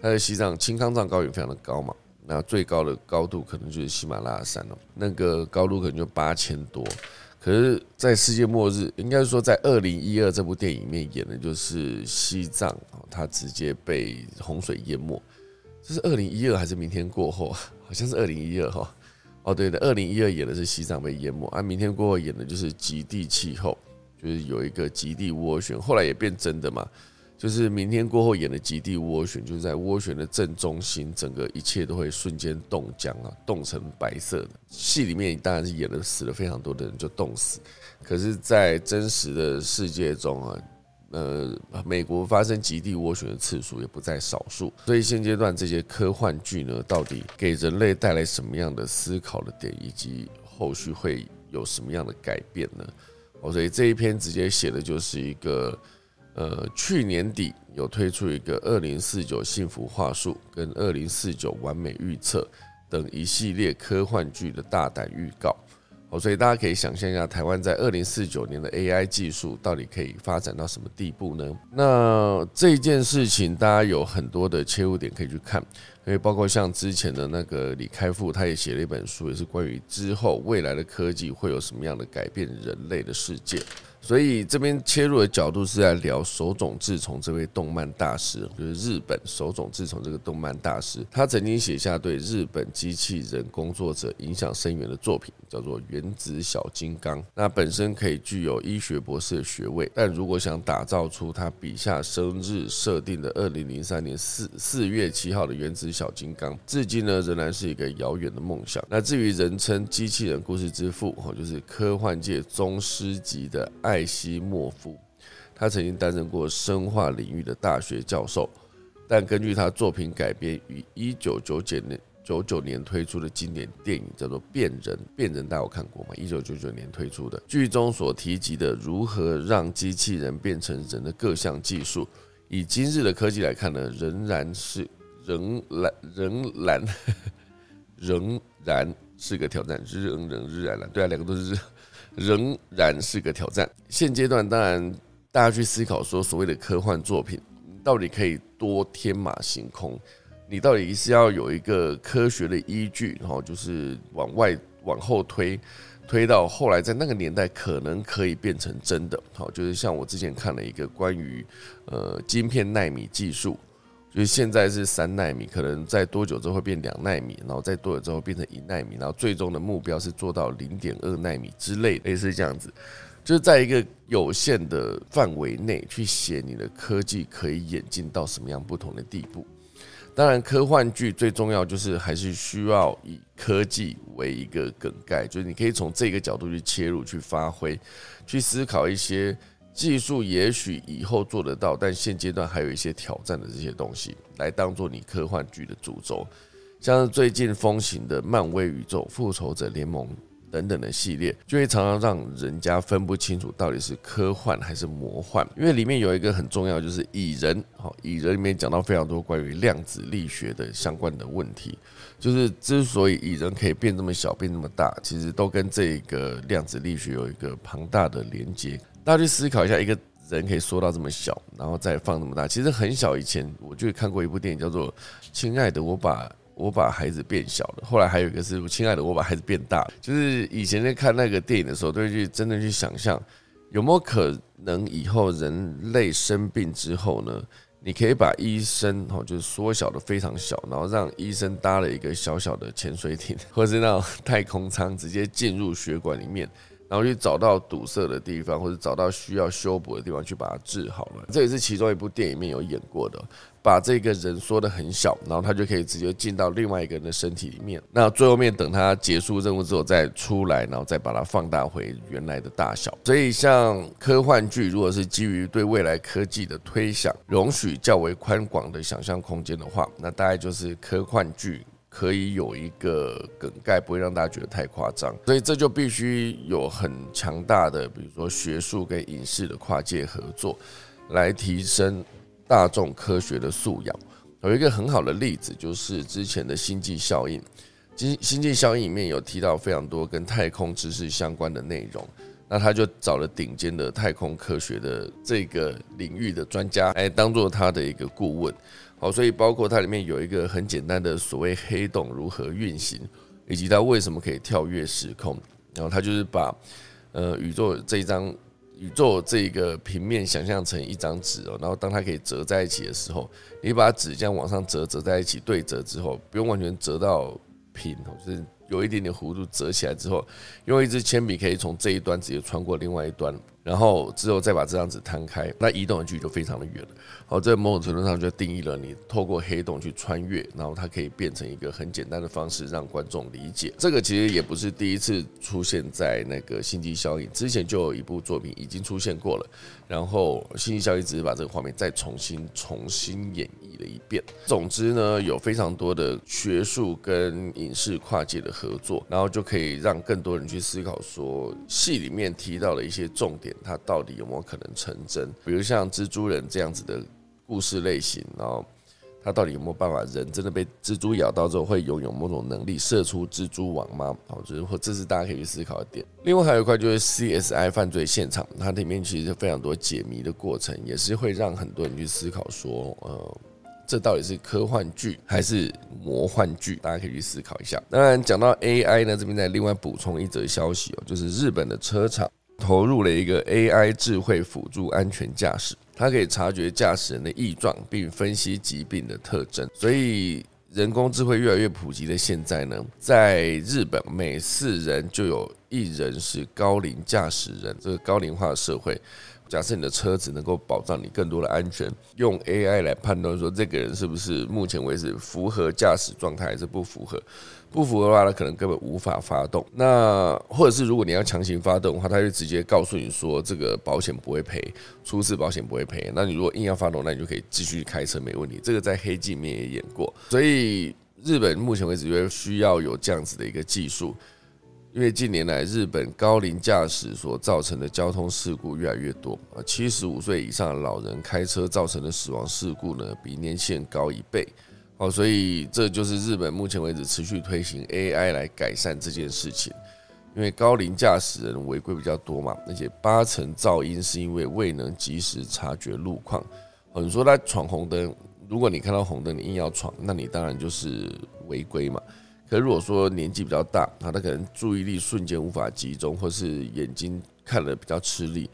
它的西藏青康藏高原非常的高嘛。那最高的高度可能就是喜马拉雅山了，那个高度可能就八千多。可是，在世界末日，应该说在二零一二这部电影里面演的就是西藏它直接被洪水淹没。这是二零一二还是明天过后？好像是二零一二哈。哦，对的，二零一二演的是西藏被淹没，啊，明天过后演的就是极地气候，就是有一个极地涡旋，后来也变真的嘛。就是明天过后演的极地涡旋，就是在涡旋的正中心，整个一切都会瞬间冻僵啊，冻成白色的。戏里面当然是演了死了非常多的人就冻死，可是，在真实的世界中啊，呃，美国发生极地涡旋的次数也不在少数。所以现阶段这些科幻剧呢，到底给人类带来什么样的思考的点，以及后续会有什么样的改变呢？哦，所以这一篇直接写的就是一个。呃，去年底有推出一个二零四九幸福话术跟二零四九完美预测等一系列科幻剧的大胆预告，好，所以大家可以想象一下，台湾在二零四九年的 AI 技术到底可以发展到什么地步呢？那这件事情大家有很多的切入点可以去看，因为包括像之前的那个李开复，他也写了一本书，也是关于之后未来的科技会有什么样的改变人类的世界。所以这边切入的角度是在聊手冢治虫这位动漫大师，就是日本手冢治虫这个动漫大师，他曾经写下对日本机器人工作者影响深远的作品，叫做《原子小金刚》。那本身可以具有医学博士的学位，但如果想打造出他笔下生日设定的二零零三年四四月七号的原子小金刚，至今呢仍然是一个遥远的梦想。那至于人称机器人故事之父，哦，就是科幻界宗师级的爱。艾西莫夫，他曾经担任过生化领域的大学教授，但根据他作品改编于一九九九年九九年推出的经典电影叫做《变人》，变人大家有看过吗？一九九九年推出的剧中所提及的如何让机器人变成人的各项技术，以今日的科技来看呢，仍然是仍然仍然 仍然是个挑战，日仍仍日然了。对啊，两个都是仍然是个挑战。现阶段当然大家去思考说，所谓的科幻作品到底可以多天马行空？你到底是要有一个科学的依据，然后就是往外往后推，推到后来在那个年代可能可以变成真的。好，就是像我之前看了一个关于呃晶片纳米技术。就是现在是三纳米，可能在多久之后会变两纳米，然后再多久之后变成一纳米，然后最终的目标是做到零点二纳米之类，类似这样子，就是在一个有限的范围内去写你的科技可以演进到什么样不同的地步。当然，科幻剧最重要就是还是需要以科技为一个梗概，就是你可以从这个角度去切入、去发挥、去思考一些。技术也许以后做得到，但现阶段还有一些挑战的这些东西，来当做你科幻剧的主轴，像是最近风行的漫威宇宙、复仇者联盟等等的系列，就会常常让人家分不清楚到底是科幻还是魔幻，因为里面有一个很重要，就是蚁人。好，蚁人里面讲到非常多关于量子力学的相关的问题，就是之所以蚁人可以变这么小、变这么大，其实都跟这个量子力学有一个庞大的连接。大家去思考一下，一个人可以缩到这么小，然后再放那么大。其实很小以前，我就看过一部电影，叫做《亲爱的，我把我把孩子变小了》。后来还有一个是《亲爱的，我把孩子变大》。就是以前在看那个电影的时候，都会去真的去想象，有没有可能以后人类生病之后呢，你可以把医生哦，就是缩小的非常小，然后让医生搭了一个小小的潜水艇，或者是那种太空舱，直接进入血管里面。然后去找到堵塞的地方，或者找到需要修补的地方，去把它治好了。这也是其中一部电影里面有演过的，把这个人缩的很小，然后他就可以直接进到另外一个人的身体里面。那最后面等他结束任务之后再出来，然后再把它放大回原来的大小。所以像科幻剧，如果是基于对未来科技的推想，容许较为宽广的想象空间的话，那大概就是科幻剧。可以有一个梗概，不会让大家觉得太夸张，所以这就必须有很强大的，比如说学术跟影视的跨界合作，来提升大众科学的素养。有一个很好的例子，就是之前的星际效应。星星际效应里面有提到非常多跟太空知识相关的内容，那他就找了顶尖的太空科学的这个领域的专家来当做他的一个顾问。好，所以包括它里面有一个很简单的所谓黑洞如何运行，以及它为什么可以跳跃时空。然后它就是把呃宇宙这一张宇宙这一个平面想象成一张纸哦，然后当它可以折在一起的时候，你把纸这样往上折，折在一起对折之后，不用完全折到平，就是有一点点弧度折起来之后，用一支铅笔可以从这一端直接穿过另外一端。然后之后再把这张纸摊开，那移动的距离就非常的远了。好，在某种程度上就定义了你透过黑洞去穿越，然后它可以变成一个很简单的方式让观众理解。这个其实也不是第一次出现在那个星际效应，之前就有一部作品已经出现过了。然后星际效应只是把这个画面再重新重新演绎了一遍。总之呢，有非常多的学术跟影视跨界的合作，然后就可以让更多人去思考说戏里面提到的一些重点。它到底有没有可能成真？比如像蜘蛛人这样子的故事类型，然后它到底有没有办法？人真的被蜘蛛咬到之后，会拥有某种能力，射出蜘蛛网吗？好，就是或这是大家可以去思考的点。另外还有一块就是 CSI 犯罪现场，它里面其实非常多解谜的过程，也是会让很多人去思考说，呃，这到底是科幻剧还是魔幻剧？大家可以去思考一下。当然，讲到 AI 呢，这边再另外补充一则消息哦，就是日本的车厂。投入了一个 AI 智慧辅助安全驾驶，它可以察觉驾驶人的异状，并分析疾病的特征。所以，人工智慧越来越普及的现在呢，在日本每四人就有一人是高龄驾驶人。这个高龄化的社会，假设你的车子能够保障你更多的安全，用 AI 来判断说这个人是不是目前为止符合驾驶状态，还是不符合。不符合的话，它可能根本无法发动。那或者是如果你要强行发动的话，它就直接告诉你说这个保险不会赔，初次保险不会赔。那你如果硬要发动，那你就可以继续开车没问题。这个在黑镜面也演过。所以日本目前为止就需要有这样子的一个技术，因为近年来日本高龄驾驶所造成的交通事故越来越多啊，七十五岁以上的老人开车造成的死亡事故呢，比年轻人高一倍。哦，所以这就是日本目前为止持续推行 AI 来改善这件事情。因为高龄驾驶人违规比较多嘛，而且八成噪音是因为未能及时察觉路况。哦你说他闯红灯，如果你看到红灯你硬要闯，那你当然就是违规嘛。可如果说年纪比较大，他可能注意力瞬间无法集中，或是眼睛看了比较吃力，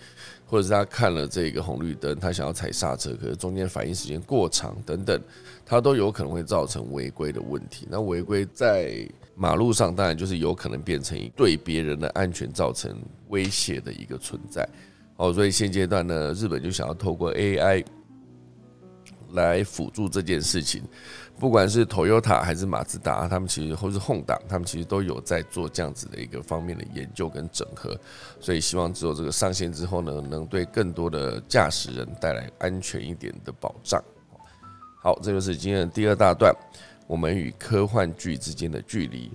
或者是他看了这个红绿灯，他想要踩刹车，可是中间反应时间过长等等，他都有可能会造成违规的问题。那违规在马路上当然就是有可能变成对别人的安全造成威胁的一个存在，好，所以现阶段呢，日本就想要透过 AI 来辅助这件事情，不管是 Toyota 还是马自达，他们其实或是 Honda，他们其实都有在做这样子的一个方面的研究跟整合，所以希望只有这个上线之后呢，能对更多的驾驶人带来安全一点的保障。好，这就是今天的第二大段。我们与科幻剧之间的距离。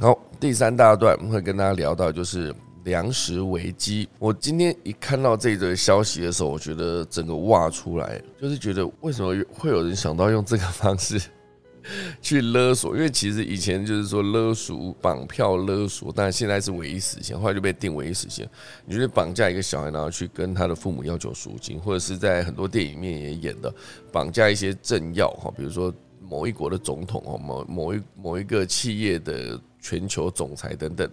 好，第三大段会跟大家聊到就是粮食危机。我今天一看到这则消息的时候，我觉得整个挖出来，就是觉得为什么会有人想到用这个方式 去勒索？因为其实以前就是说勒索、绑票勒索，但现在是唯一死刑，后来就被定唯一死刑。你觉得绑架一个小孩，然后去跟他的父母要求赎金，或者是在很多电影里面也演的绑架一些政要哈，比如说。某一国的总统哦，某某一某一个企业的全球总裁等等，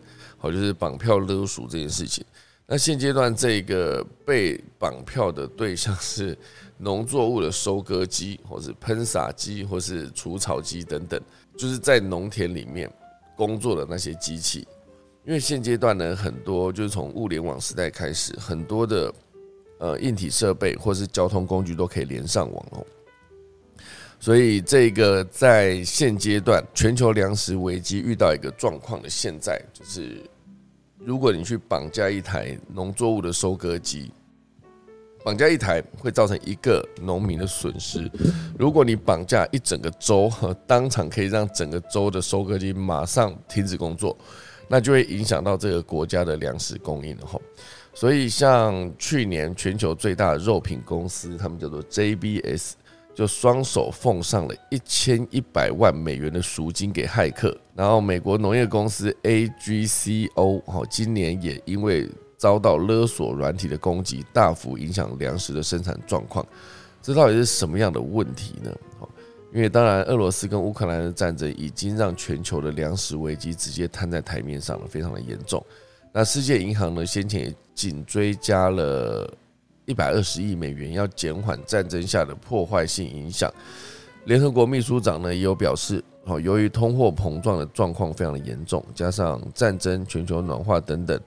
就是绑票勒索这件事情。那现阶段这个被绑票的对象是农作物的收割机，或是喷洒机，或是除草机等等，就是在农田里面工作的那些机器。因为现阶段呢，很多就是从物联网时代开始，很多的呃硬体设备或是交通工具都可以连上网哦。所以，这个在现阶段全球粮食危机遇到一个状况的现在，就是如果你去绑架一台农作物的收割机，绑架一台会造成一个农民的损失；如果你绑架一整个州，当场可以让整个州的收割机马上停止工作，那就会影响到这个国家的粮食供应了哈。所以，像去年全球最大的肉品公司，他们叫做 JBS。就双手奉上了一千一百万美元的赎金给骇客，然后美国农业公司 AGCO 哦，今年也因为遭到勒索软体的攻击，大幅影响粮食的生产状况。这到底是什么样的问题呢？因为当然，俄罗斯跟乌克兰的战争已经让全球的粮食危机直接摊在台面上了，非常的严重。那世界银行呢，先前也紧追加了。一百二十亿美元要减缓战争下的破坏性影响。联合国秘书长呢也有表示，哦，由于通货膨胀的状况非常的严重，加上战争、全球暖化等等，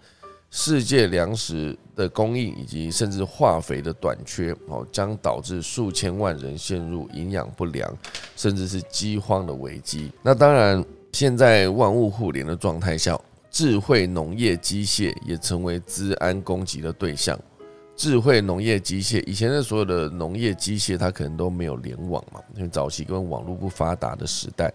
世界粮食的供应以及甚至化肥的短缺，哦，将导致数千万人陷入营养不良，甚至是饥荒的危机。那当然，现在万物互联的状态下，智慧农业机械也成为治安攻击的对象。智慧农业机械，以前的所有的农业机械，它可能都没有联网嘛，因为早期跟网络不发达的时代。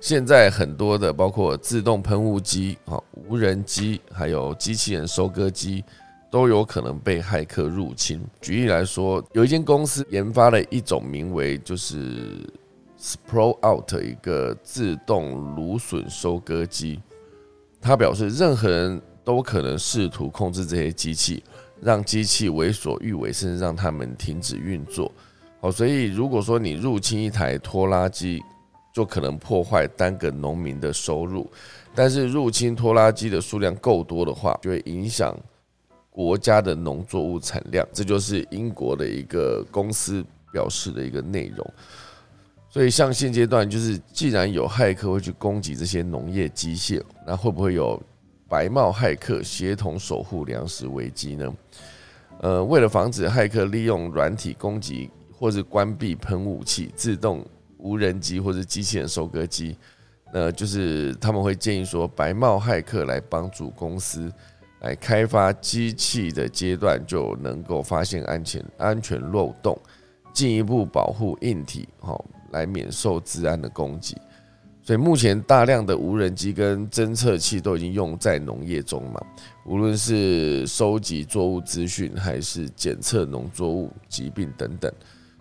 现在很多的，包括自动喷雾机、啊无人机，还有机器人收割机，都有可能被骇客入侵。举例来说，有一间公司研发了一种名为就是 Spro Out 一个自动芦笋收割机，他表示任何人都可能试图控制这些机器。让机器为所欲为，甚至让他们停止运作。好，所以如果说你入侵一台拖拉机，就可能破坏单个农民的收入；但是入侵拖拉机的数量够多的话，就会影响国家的农作物产量。这就是英国的一个公司表示的一个内容。所以，像现阶段，就是既然有骇客会去攻击这些农业机械，那会不会有？白帽骇客协同守护粮食危机呢？呃，为了防止骇客利用软体攻击或者关闭喷雾器、自动无人机或者机器人收割机，呃，就是他们会建议说，白帽骇客来帮助公司来开发机器的阶段，就能够发现安全安全漏洞，进一步保护硬体，好来免受治安的攻击。所以目前大量的无人机跟侦测器都已经用在农业中嘛，无论是收集作物资讯，还是检测农作物疾病等等。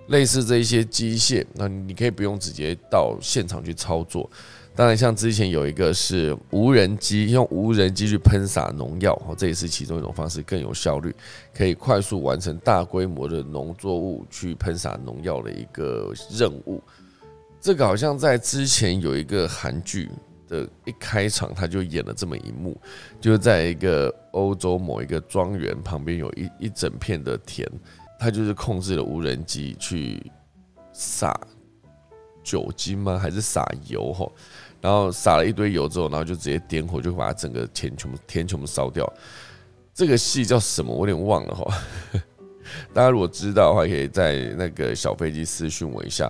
类似这一些机械，那你可以不用直接到现场去操作。当然，像之前有一个是无人机，用无人机去喷洒农药，这也是其中一种方式，更有效率，可以快速完成大规模的农作物去喷洒农药的一个任务。这个好像在之前有一个韩剧的一开场，他就演了这么一幕，就是在一个欧洲某一个庄园旁边有一一整片的田，他就是控制了无人机去撒酒精吗？还是撒油？哈？然后撒了一堆油之后，然后就直接点火，就把整个田全部田全部烧掉。这个戏叫什么？我有点忘了哈。大家如果知道的话，可以在那个小飞机私讯我一下。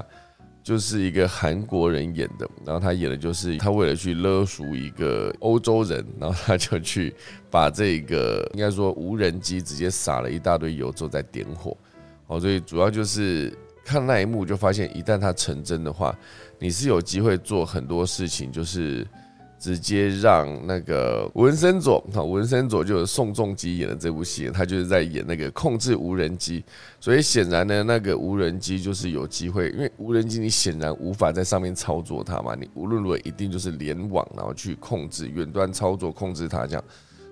就是一个韩国人演的，然后他演的就是他为了去勒赎一个欧洲人，然后他就去把这个应该说无人机直接撒了一大堆油之后再点火。哦，所以主要就是看那一幕就发现，一旦他成真的话。你是有机会做很多事情，就是直接让那个文森佐啊，文森佐就是宋仲基演的这部戏，他就是在演那个控制无人机，所以显然呢，那个无人机就是有机会，因为无人机你显然无法在上面操作它嘛，你无论如何一定就是联网，然后去控制远端操作控制它这样，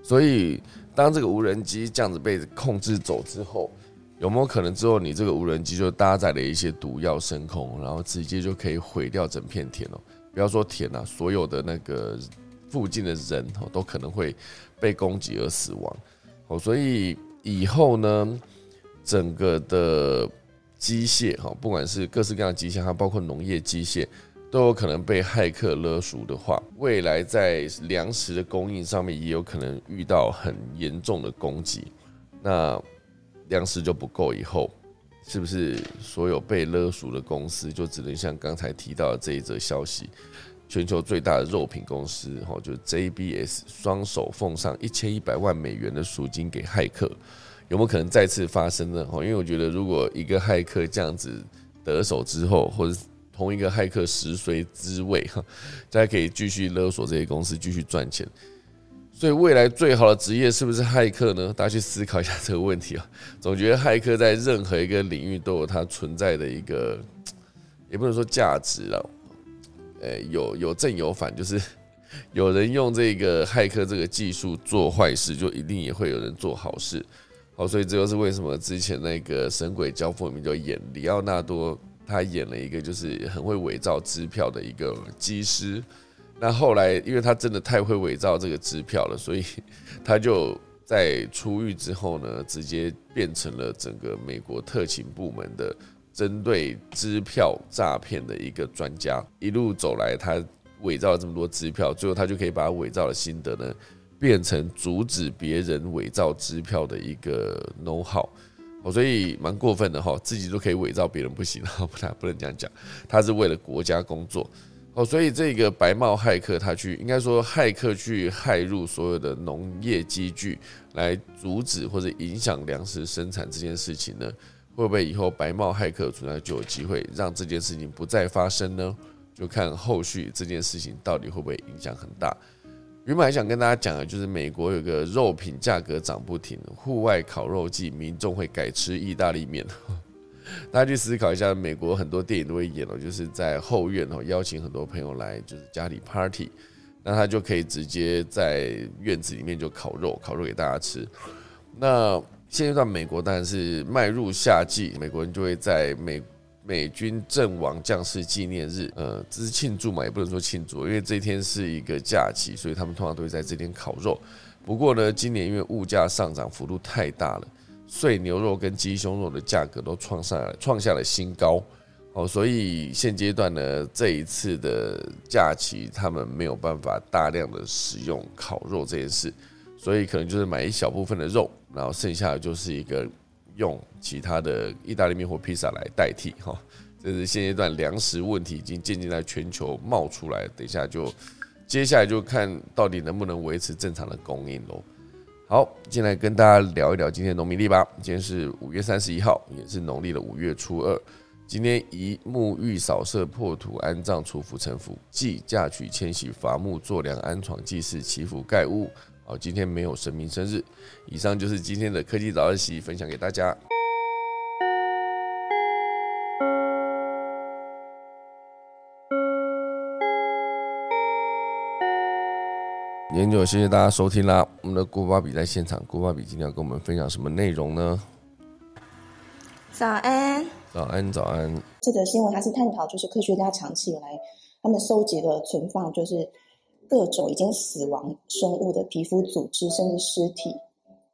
所以当这个无人机这样子被控制走之后。有没有可能之后你这个无人机就搭载了一些毒药升空，然后直接就可以毁掉整片田哦？不要说田啊，所有的那个附近的人哦都可能会被攻击而死亡哦。所以以后呢，整个的机械哈，不管是各式各样的机械，还包括农业机械，都有可能被骇客勒赎的话，未来在粮食的供应上面也有可能遇到很严重的攻击。那粮食就不够，以后是不是所有被勒赎的公司就只能像刚才提到的这一则消息，全球最大的肉品公司哈，就 JBS 双手奉上一千一百万美元的赎金给骇客，有没有可能再次发生呢？哈，因为我觉得如果一个骇客这样子得手之后，或者同一个骇客食髓知味哈，大家可以继续勒索这些公司，继续赚钱。所以未来最好的职业是不是骇客呢？大家去思考一下这个问题啊。总觉得骇客在任何一个领域都有它存在的一个，也不能说价值了，呃，有有正有反，就是 有人用这个骇客这个技术做坏事，就一定也会有人做好事。好，所以这就是为什么之前那个《神鬼交锋》里面就演里奥纳多，他演了一个就是很会伪造支票的一个机师。那后来，因为他真的太会伪造这个支票了，所以 他就在出狱之后呢，直接变成了整个美国特勤部门的针对支票诈骗的一个专家。一路走来，他伪造了这么多支票，最后他就可以把伪造的心得呢，变成阻止别人伪造支票的一个 know how。哦，所以蛮过分的哈，自己都可以伪造，别人不行，不太不能这样讲。他是为了国家工作。哦，所以这个白帽骇客他去，应该说骇客去骇入所有的农业机具，来阻止或者影响粮食生产这件事情呢？会不会以后白帽骇客存在就有机会让这件事情不再发生呢？就看后续这件事情到底会不会影响很大。原本还想跟大家讲的，就是美国有个肉品价格涨不停，户外烤肉季，民众会改吃意大利面。大家去思考一下，美国很多电影都会演哦，就是在后院哦，邀请很多朋友来，就是家里 party，那他就可以直接在院子里面就烤肉，烤肉给大家吃。那现阶段美国当然是迈入夏季，美国人就会在美美军阵亡将士纪念日，呃，这是庆祝嘛，也不能说庆祝，因为这天是一个假期，所以他们通常都会在这天烤肉。不过呢，今年因为物价上涨幅度太大了。碎牛肉跟鸡胸肉的价格都创上创下了新高，哦，所以现阶段呢，这一次的假期他们没有办法大量的使用烤肉这件事，所以可能就是买一小部分的肉，然后剩下的就是一个用其他的意大利面或披萨来代替，哈，这是现阶段粮食问题已经渐渐在全球冒出来，等一下就接下来就看到底能不能维持正常的供应喽。好，进来跟大家聊一聊今天农民历吧。今天是五月三十一号，也是农历的五月初二。今天宜沐浴、扫射、破土、安葬、除福、成福，祭嫁娶、迁徙、伐木、做粮、安床、祭祀、祈福、盖屋。好，今天没有神明生日。以上就是今天的科技早自习分享给大家。今天就谢谢大家收听啦。我们的郭巴比在现场，郭巴比今天要跟我们分享什么内容呢？早安，早安，早安。这个新闻它是探讨，就是科学家长期以来他们收集了存放，就是各种已经死亡生物的皮肤组织甚至尸体，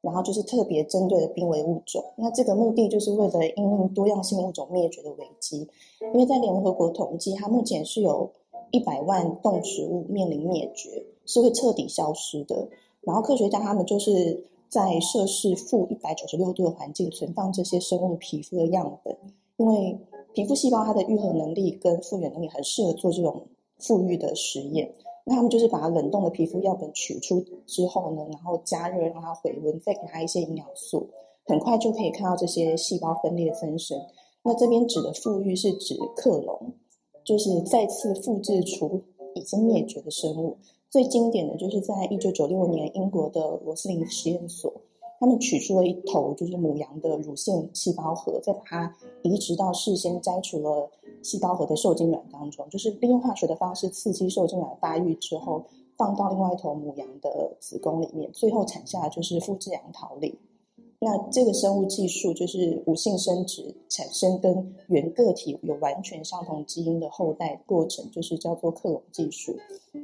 然后就是特别针对的濒危物种。那这个目的就是为了应用多样性物种灭绝的危机，因为在联合国统计，它目前是有一百万动植物面临灭绝，是会彻底消失的。然后科学家他们就是在摄氏负一百九十六度的环境存放这些生物皮肤的样本，因为皮肤细胞它的愈合能力跟复原能力很适合做这种复育的实验。那他们就是把冷冻的皮肤样本取出之后呢，然后加热让它回温，再给它一些营养素，很快就可以看到这些细胞分裂增生。那这边指的复育是指克隆，就是再次复制出已经灭绝的生物。最经典的就是在一九九六年，英国的罗斯林实验所，他们取出了一头就是母羊的乳腺细胞核，再把它移植到事先摘除了细胞核的受精卵当中，就是利用化学的方式刺激受精卵发育之后，放到另外一头母羊的子宫里面，最后产下就是复制羊桃李。那这个生物技术就是无性生殖产生跟原个体有完全相同基因的后代过程，就是叫做克隆技术。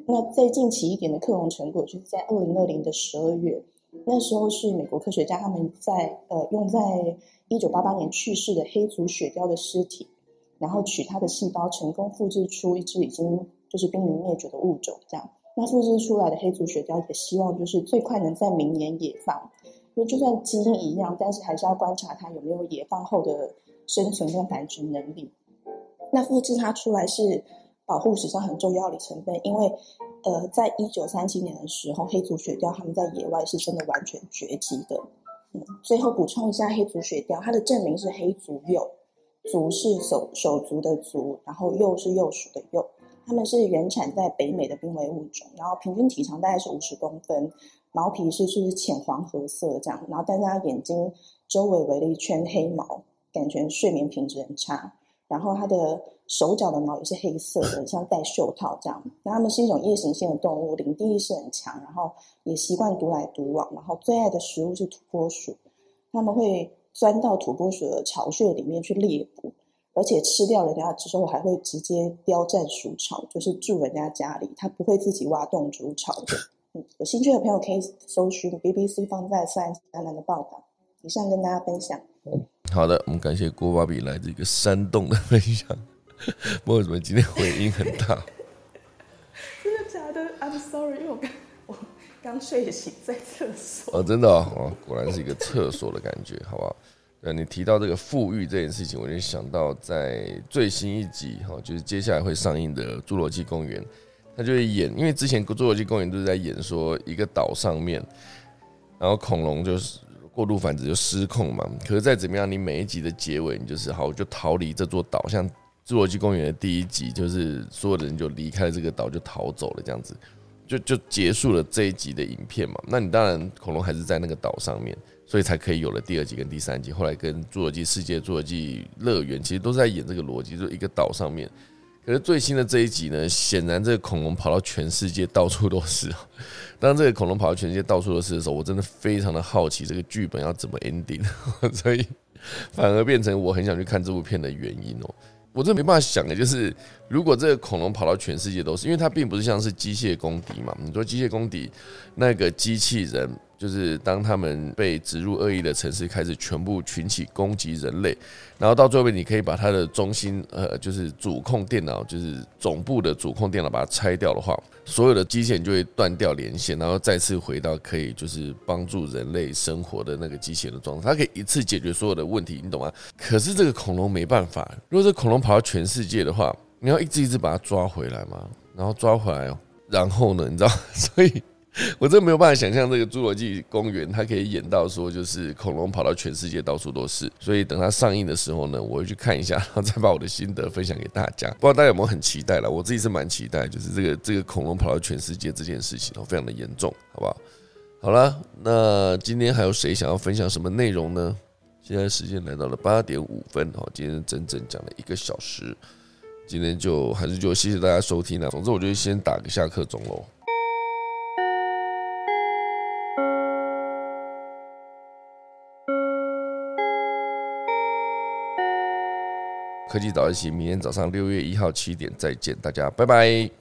那再近期一点的克隆成果，就是在二零二零的十二月，那时候是美国科学家他们在呃用在一九八八年去世的黑足雪貂的尸体，然后取它的细胞，成功复制出一只已经就是濒临灭绝的物种。这样，那复制出来的黑足雪貂也希望就是最快能在明年野放。因为就算基因一样，但是还是要观察它有没有野放后的生存跟繁殖能力。那复制它出来是保护史上很重要的成分，因为呃，在一九三七年的时候，黑足雪貂它们在野外是真的完全绝迹的。嗯，最后补充一下，黑足雪貂它的证明是黑足鼬，足是手手足的足，然后鼬是鼬鼠的鼬。它们是原产在北美的濒危物种，然后平均体长大概是五十公分。毛皮是就是浅黄褐色这样，然后但是它眼睛周围围了一圈黑毛，感觉睡眠品质很差。然后它的手脚的毛也是黑色的，像戴袖套这样。那它们是一种夜行性的动物，领地意识很强，然后也习惯独来独往。然后最爱的食物是土拨鼠，他们会钻到土拨鼠的巢穴里面去猎捕，而且吃掉人家之后还会直接叼占鼠巢，就是住人家家里，它不会自己挖洞筑巢的。有兴趣的朋友可以搜寻 BBC 放在 Science 专栏的报道。以上跟大家分享。好的，我们感谢郭芭比来自一个山洞的分享。不过为什么今天回音很大？真的假的？I'm sorry，因为我刚我刚睡醒在厕所。哦，真的哦，果然是一个厕所的感觉，好不好？呃，你提到这个富裕这件事情，我就想到在最新一集哈，就是接下来会上映的《侏罗纪公园》。他就会演，因为之前侏罗纪公园都是在演说一个岛上面，然后恐龙就是过度繁殖就失控嘛。可是再怎么样，你每一集的结尾，你就是好就逃离这座岛。像侏罗纪公园的第一集，就是所有的人就离开了这个岛，就逃走了，这样子就就结束了这一集的影片嘛。那你当然恐龙还是在那个岛上面，所以才可以有了第二集跟第三集。后来跟侏罗纪世界、侏罗纪乐园其实都是在演这个逻辑，就一个岛上面。可是最新的这一集呢，显然这个恐龙跑到全世界到处都是。当这个恐龙跑到全世界到处都是的时候，我真的非常的好奇这个剧本要怎么 ending，所以反而变成我很想去看这部片的原因哦。我真没办法想的，就是如果这个恐龙跑到全世界都是，因为它并不是像是机械公敌嘛。你说机械公敌那个机器人。就是当他们被植入恶意的城市开始全部群起攻击人类，然后到最后你可以把它的中心呃，就是主控电脑，就是总部的主控电脑把它拆掉的话，所有的机器人就会断掉连线，然后再次回到可以就是帮助人类生活的那个机器人的状态，它可以一次解决所有的问题，你懂吗？可是这个恐龙没办法，如果这恐龙跑到全世界的话，你要一只一只把它抓回来嘛，然后抓回来，然后呢，你知道，所以。我真的没有办法想象这个侏罗纪公园，它可以演到说，就是恐龙跑到全世界到处都是。所以等它上映的时候呢，我会去看一下，然后再把我的心得分享给大家。不知道大家有没有很期待了？我自己是蛮期待，就是这个这个恐龙跑到全世界这件事情，非常的严重，好不好？好了，那今天还有谁想要分享什么内容呢？现在时间来到了八点五分，哦，今天整整讲了一个小时，今天就还是就谢谢大家收听了。总之，我就先打个下课钟喽。科技早一起，明天早上六月一号七点再见，大家拜拜。